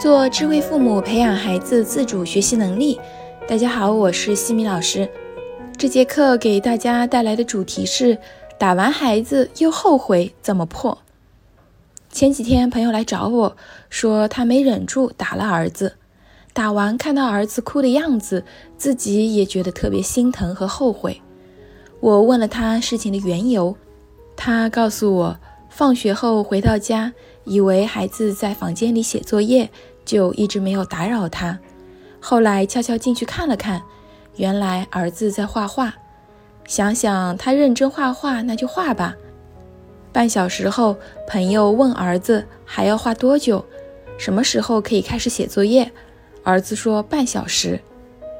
做智慧父母，培养孩子自主学习能力。大家好，我是西米老师。这节课给大家带来的主题是：打完孩子又后悔怎么破？前几天朋友来找我说，他没忍住打了儿子，打完看到儿子哭的样子，自己也觉得特别心疼和后悔。我问了他事情的缘由，他告诉我，放学后回到家。以为孩子在房间里写作业，就一直没有打扰他。后来悄悄进去看了看，原来儿子在画画。想想他认真画画，那就画吧。半小时后，朋友问儿子还要画多久，什么时候可以开始写作业？儿子说半小时。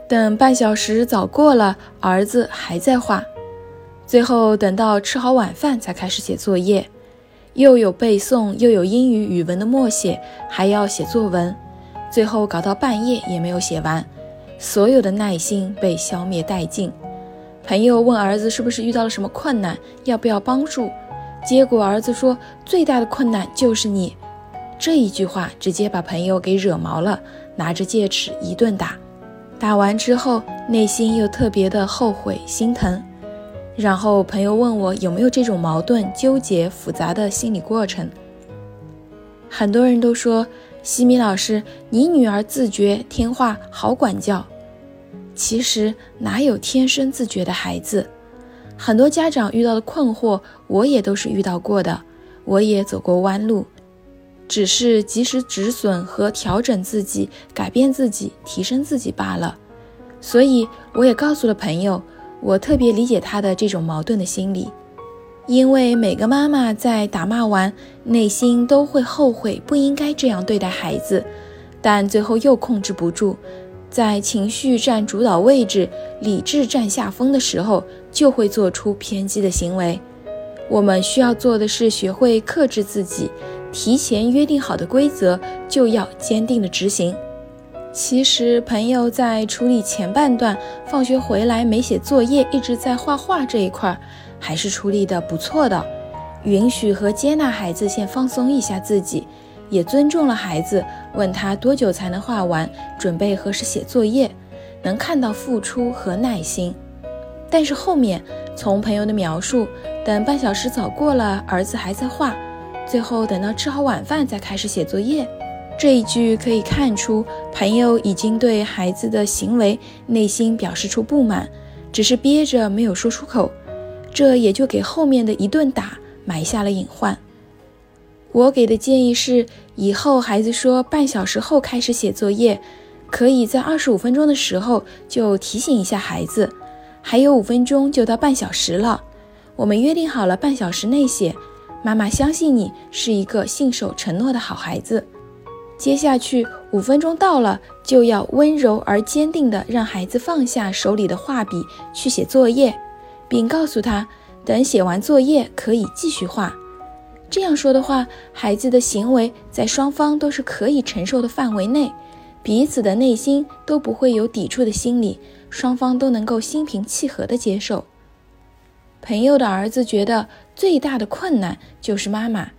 等半小时早过了，儿子还在画。最后等到吃好晚饭才开始写作业。又有背诵，又有英语语文的默写，还要写作文，最后搞到半夜也没有写完，所有的耐心被消灭殆尽。朋友问儿子是不是遇到了什么困难，要不要帮助？结果儿子说最大的困难就是你。这一句话直接把朋友给惹毛了，拿着戒尺一顿打。打完之后，内心又特别的后悔心疼。然后朋友问我有没有这种矛盾、纠结、复杂的心理过程。很多人都说西米老师，你女儿自觉听话，好管教。其实哪有天生自觉的孩子？很多家长遇到的困惑，我也都是遇到过的，我也走过弯路，只是及时止损和调整自己，改变自己，提升自己罢了。所以我也告诉了朋友。我特别理解他的这种矛盾的心理，因为每个妈妈在打骂完，内心都会后悔不应该这样对待孩子，但最后又控制不住，在情绪占主导位置、理智占下风的时候，就会做出偏激的行为。我们需要做的是学会克制自己，提前约定好的规则就要坚定的执行。其实，朋友在处理前半段放学回来没写作业，一直在画画这一块，还是处理的不错的。允许和接纳孩子先放松一下自己，也尊重了孩子，问他多久才能画完，准备何时写作业，能看到付出和耐心。但是后面从朋友的描述，等半小时早过了，儿子还在画，最后等到吃好晚饭再开始写作业。这一句可以看出，朋友已经对孩子的行为内心表示出不满，只是憋着没有说出口，这也就给后面的一顿打埋下了隐患。我给的建议是，以后孩子说半小时后开始写作业，可以在二十五分钟的时候就提醒一下孩子，还有五分钟就到半小时了，我们约定好了半小时内写，妈妈相信你是一个信守承诺的好孩子。接下去五分钟到了，就要温柔而坚定地让孩子放下手里的画笔去写作业，并告诉他，等写完作业可以继续画。这样说的话，孩子的行为在双方都是可以承受的范围内，彼此的内心都不会有抵触的心理，双方都能够心平气和地接受。朋友的儿子觉得最大的困难就是妈妈。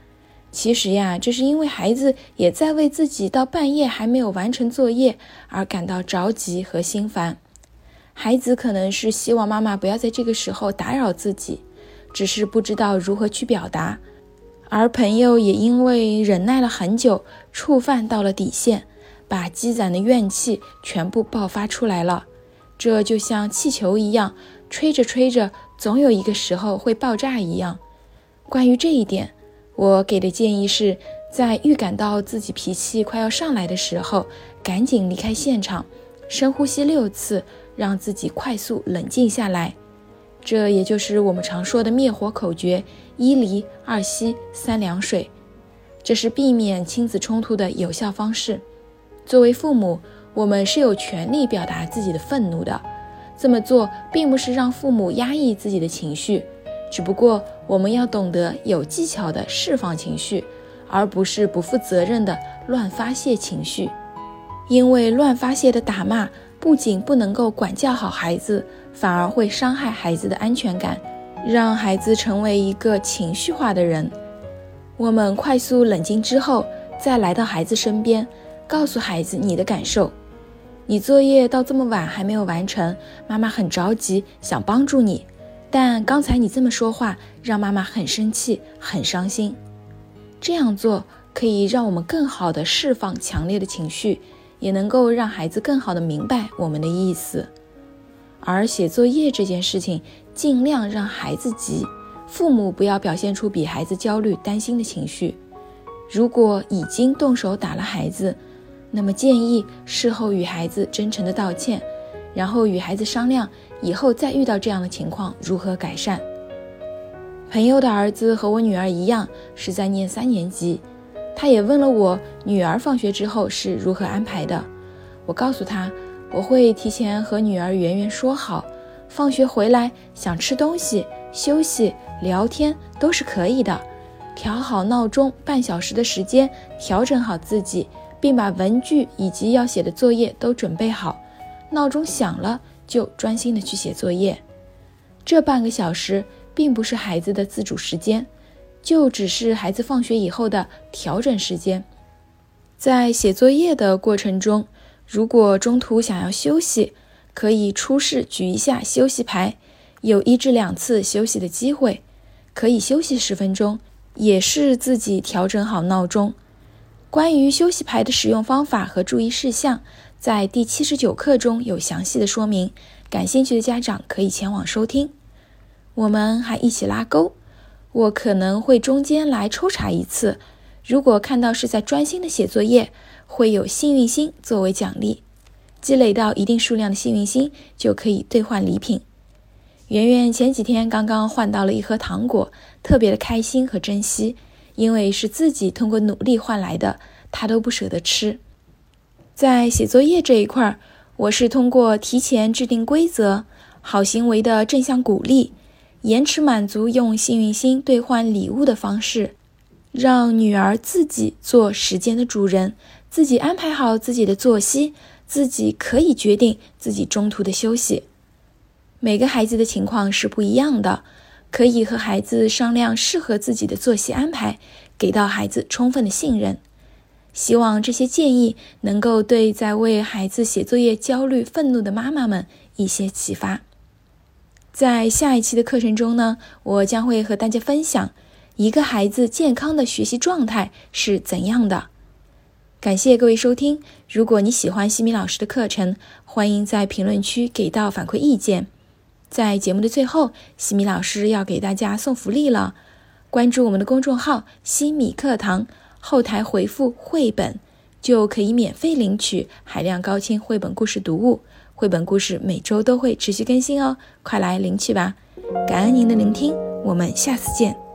其实呀，这是因为孩子也在为自己到半夜还没有完成作业而感到着急和心烦。孩子可能是希望妈妈不要在这个时候打扰自己，只是不知道如何去表达。而朋友也因为忍耐了很久，触犯到了底线，把积攒的怨气全部爆发出来了。这就像气球一样，吹着吹着，总有一个时候会爆炸一样。关于这一点。我给的建议是在预感到自己脾气快要上来的时候，赶紧离开现场，深呼吸六次，让自己快速冷静下来。这也就是我们常说的灭火口诀：一离、二吸、三凉水。这是避免亲子冲突的有效方式。作为父母，我们是有权利表达自己的愤怒的。这么做并不是让父母压抑自己的情绪。只不过我们要懂得有技巧的释放情绪，而不是不负责任的乱发泄情绪。因为乱发泄的打骂不仅不能够管教好孩子，反而会伤害孩子的安全感，让孩子成为一个情绪化的人。我们快速冷静之后，再来到孩子身边，告诉孩子你的感受。你作业到这么晚还没有完成，妈妈很着急，想帮助你。但刚才你这么说话，让妈妈很生气，很伤心。这样做可以让我们更好的释放强烈的情绪，也能够让孩子更好的明白我们的意思。而写作业这件事情，尽量让孩子急，父母不要表现出比孩子焦虑、担心的情绪。如果已经动手打了孩子，那么建议事后与孩子真诚的道歉，然后与孩子商量以后再遇到这样的情况如何改善。朋友的儿子和我女儿一样是在念三年级，他也问了我女儿放学之后是如何安排的。我告诉他，我会提前和女儿圆圆说好，放学回来想吃东西、休息、聊天都是可以的。调好闹钟，半小时的时间，调整好自己，并把文具以及要写的作业都准备好。闹钟响了，就专心的去写作业。这半个小时并不是孩子的自主时间，就只是孩子放学以后的调整时间。在写作业的过程中，如果中途想要休息，可以出示举一下休息牌，有一至两次休息的机会，可以休息十分钟。也是自己调整好闹钟。关于休息牌的使用方法和注意事项，在第七十九课中有详细的说明。感兴趣的家长可以前往收听。我们还一起拉钩，我可能会中间来抽查一次。如果看到是在专心的写作业，会有幸运星作为奖励。积累到一定数量的幸运星，就可以兑换礼品。圆圆前几天刚刚换到了一盒糖果，特别的开心和珍惜，因为是自己通过努力换来的，她都不舍得吃。在写作业这一块儿，我是通过提前制定规则、好行为的正向鼓励、延迟满足用幸运星兑换礼物的方式，让女儿自己做时间的主人，自己安排好自己的作息，自己可以决定自己中途的休息。每个孩子的情况是不一样的，可以和孩子商量适合自己的作息安排，给到孩子充分的信任。希望这些建议能够对在为孩子写作业焦虑、愤怒的妈妈们一些启发。在下一期的课程中呢，我将会和大家分享一个孩子健康的学习状态是怎样的。感谢各位收听，如果你喜欢西米老师的课程，欢迎在评论区给到反馈意见。在节目的最后，西米老师要给大家送福利了。关注我们的公众号“西米课堂”，后台回复“绘本”，就可以免费领取海量高清绘本故事读物。绘本故事每周都会持续更新哦，快来领取吧！感恩您的聆听，我们下次见。